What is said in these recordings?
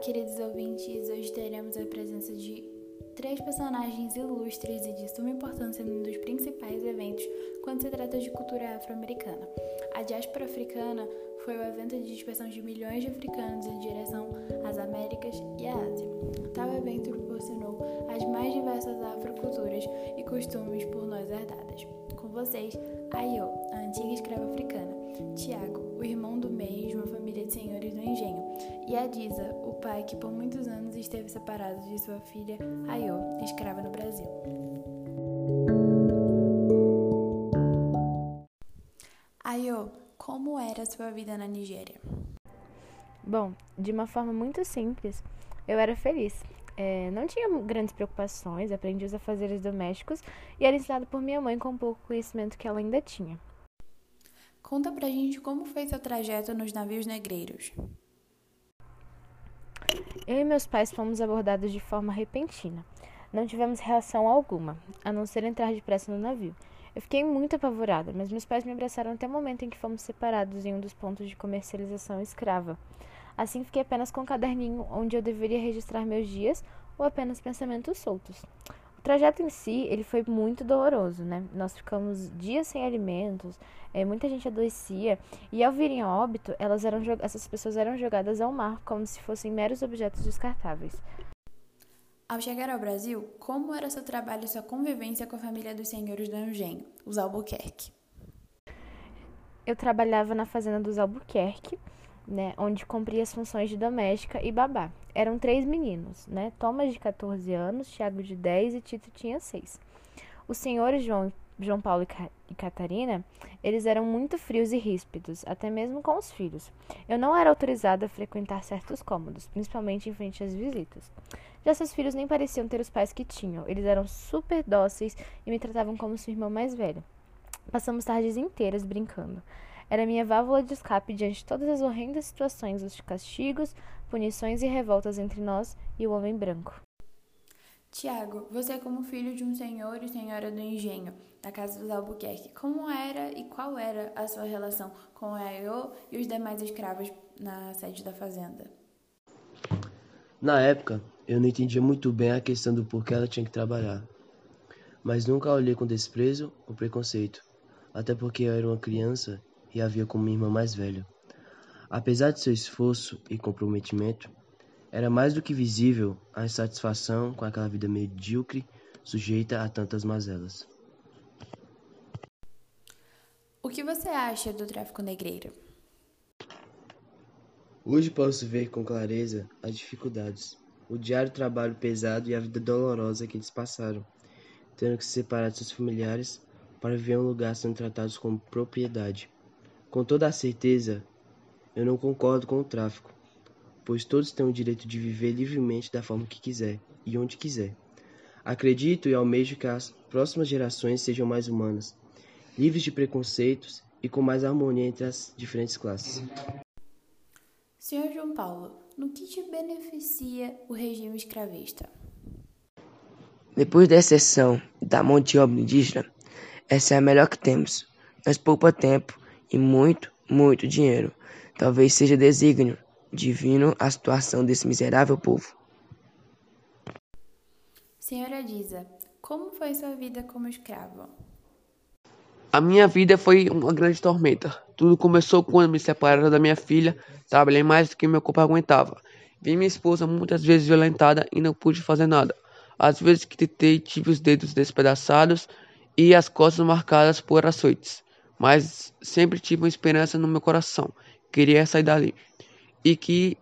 queridos ouvintes. Hoje teremos a presença de três personagens ilustres e de suma importância num dos principais eventos quando se trata de cultura afro-americana. A diáspora africana foi o evento de dispersão de milhões de africanos em direção às Américas e à Ásia. Tal evento proporcionou as mais diversas afroculturas e costumes por nós herdadas. Com vocês, Ayo, a antiga escrava africana, Tiago, e Adiza, o pai que por muitos anos esteve separado de sua filha Ayo, escrava no Brasil. Ayo, como era sua vida na Nigéria? Bom, de uma forma muito simples, eu era feliz. É, não tinha grandes preocupações, aprendi os afazeres domésticos e era ensinado por minha mãe com pouco conhecimento que ela ainda tinha. Conta pra gente como foi seu trajeto nos navios negreiros. Eu e meus pais fomos abordados de forma repentina. Não tivemos reação alguma, a não ser entrar depressa no navio. Eu fiquei muito apavorada, mas meus pais me abraçaram até o momento em que fomos separados em um dos pontos de comercialização escrava. Assim fiquei apenas com um caderninho onde eu deveria registrar meus dias ou apenas pensamentos soltos. O trajeto em si, ele foi muito doloroso, né? Nós ficamos dias sem alimentos, é, muita gente adoecia e ao virem a óbito, elas eram essas pessoas eram jogadas ao mar como se fossem meros objetos descartáveis. Ao chegar ao Brasil, como era seu trabalho e sua convivência com a família dos senhores do engenho, os Albuquerque? Eu trabalhava na fazenda dos Albuquerque, né, onde cumpria as funções de doméstica e babá. Eram três meninos, né, Thomas de 14 anos, Tiago de 10 e Tito tinha 6. Os senhores João, João Paulo e Catarina, eles eram muito frios e ríspidos, até mesmo com os filhos. Eu não era autorizada a frequentar certos cômodos, principalmente em frente às visitas. Já seus filhos nem pareciam ter os pais que tinham, eles eram super dóceis e me tratavam como sua irmã mais velha. Passamos tardes inteiras brincando. Era minha válvula de escape diante de todas as horrendas situações, os castigos, punições e revoltas entre nós e o homem branco. Tiago, você é como filho de um senhor e senhora do engenho, da casa dos Albuquerque. Como era e qual era a sua relação com a Aiô e os demais escravos na sede da fazenda? Na época, eu não entendia muito bem a questão do porquê ela tinha que trabalhar. Mas nunca olhei com desprezo ou preconceito, até porque eu era uma criança e havia como minha irmã mais velha. Apesar de seu esforço e comprometimento, era mais do que visível a insatisfação com aquela vida medíocre sujeita a tantas mazelas. O que você acha do tráfico negreiro? Hoje posso ver com clareza as dificuldades, o diário trabalho pesado e a vida dolorosa que eles passaram, tendo que se separar de seus familiares para viver em um lugar sendo tratados como propriedade. Com toda a certeza, eu não concordo com o tráfico, pois todos têm o direito de viver livremente da forma que quiser e onde quiser. Acredito e almejo que as próximas gerações sejam mais humanas, livres de preconceitos e com mais harmonia entre as diferentes classes. Senhor João Paulo, no que te beneficia o regime escravista? Depois da exceção da mão de obra indígena, essa é a melhor que temos. Nós poupa tempo e muito, muito dinheiro. Talvez seja desígnio divino a situação desse miserável povo. Senhora Diza, como foi sua vida como escravo? A minha vida foi uma grande tormenta. Tudo começou quando me separaram da minha filha. Trabalhei mais do que meu corpo aguentava. Vi minha esposa muitas vezes violentada e não pude fazer nada. Às vezes que tentei, tive os dedos despedaçados e as costas marcadas por açoites mas sempre tive uma esperança no meu coração. Queria sair dali e que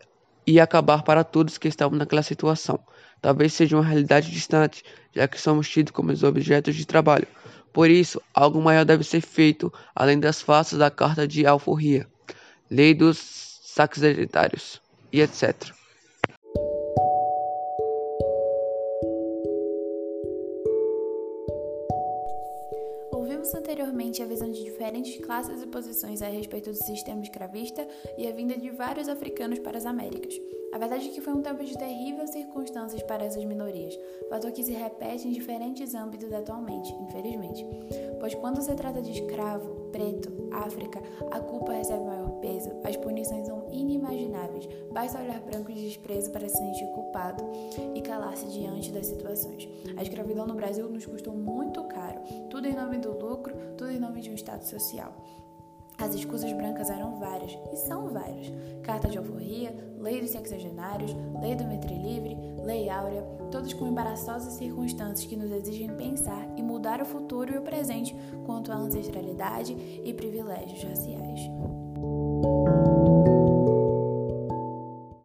ia acabar para todos que estavam naquela situação. Talvez seja uma realidade distante, já que somos tidos como os objetos de trabalho. Por isso, algo maior deve ser feito, além das faces da Carta de Alforria, Lei dos Saques Hereditários e etc. anteriormente a visão de diferentes classes e posições a respeito do sistema escravista e a vinda de vários africanos para as Américas. A verdade é que foi um tempo de terríveis circunstâncias para essas minorias, fator que se repete em diferentes âmbitos atualmente, infelizmente. Pois quando se trata de escravo, preto, África, a culpa recebe maior peso, as punições são inimagináveis, basta olhar branco de desprezo para se sentir culpado e calar-se diante das situações. A escravidão no Brasil nos custou muito caro, tudo em nome do lucro, tudo em nome de um Estado social. As escusas brancas eram várias, e são várias. Carta de alforria, lei dos sexagenários, lei do ventre livre, lei áurea, todos com embaraçosas circunstâncias que nos exigem pensar e mudar o futuro e o presente quanto à ancestralidade e privilégios raciais.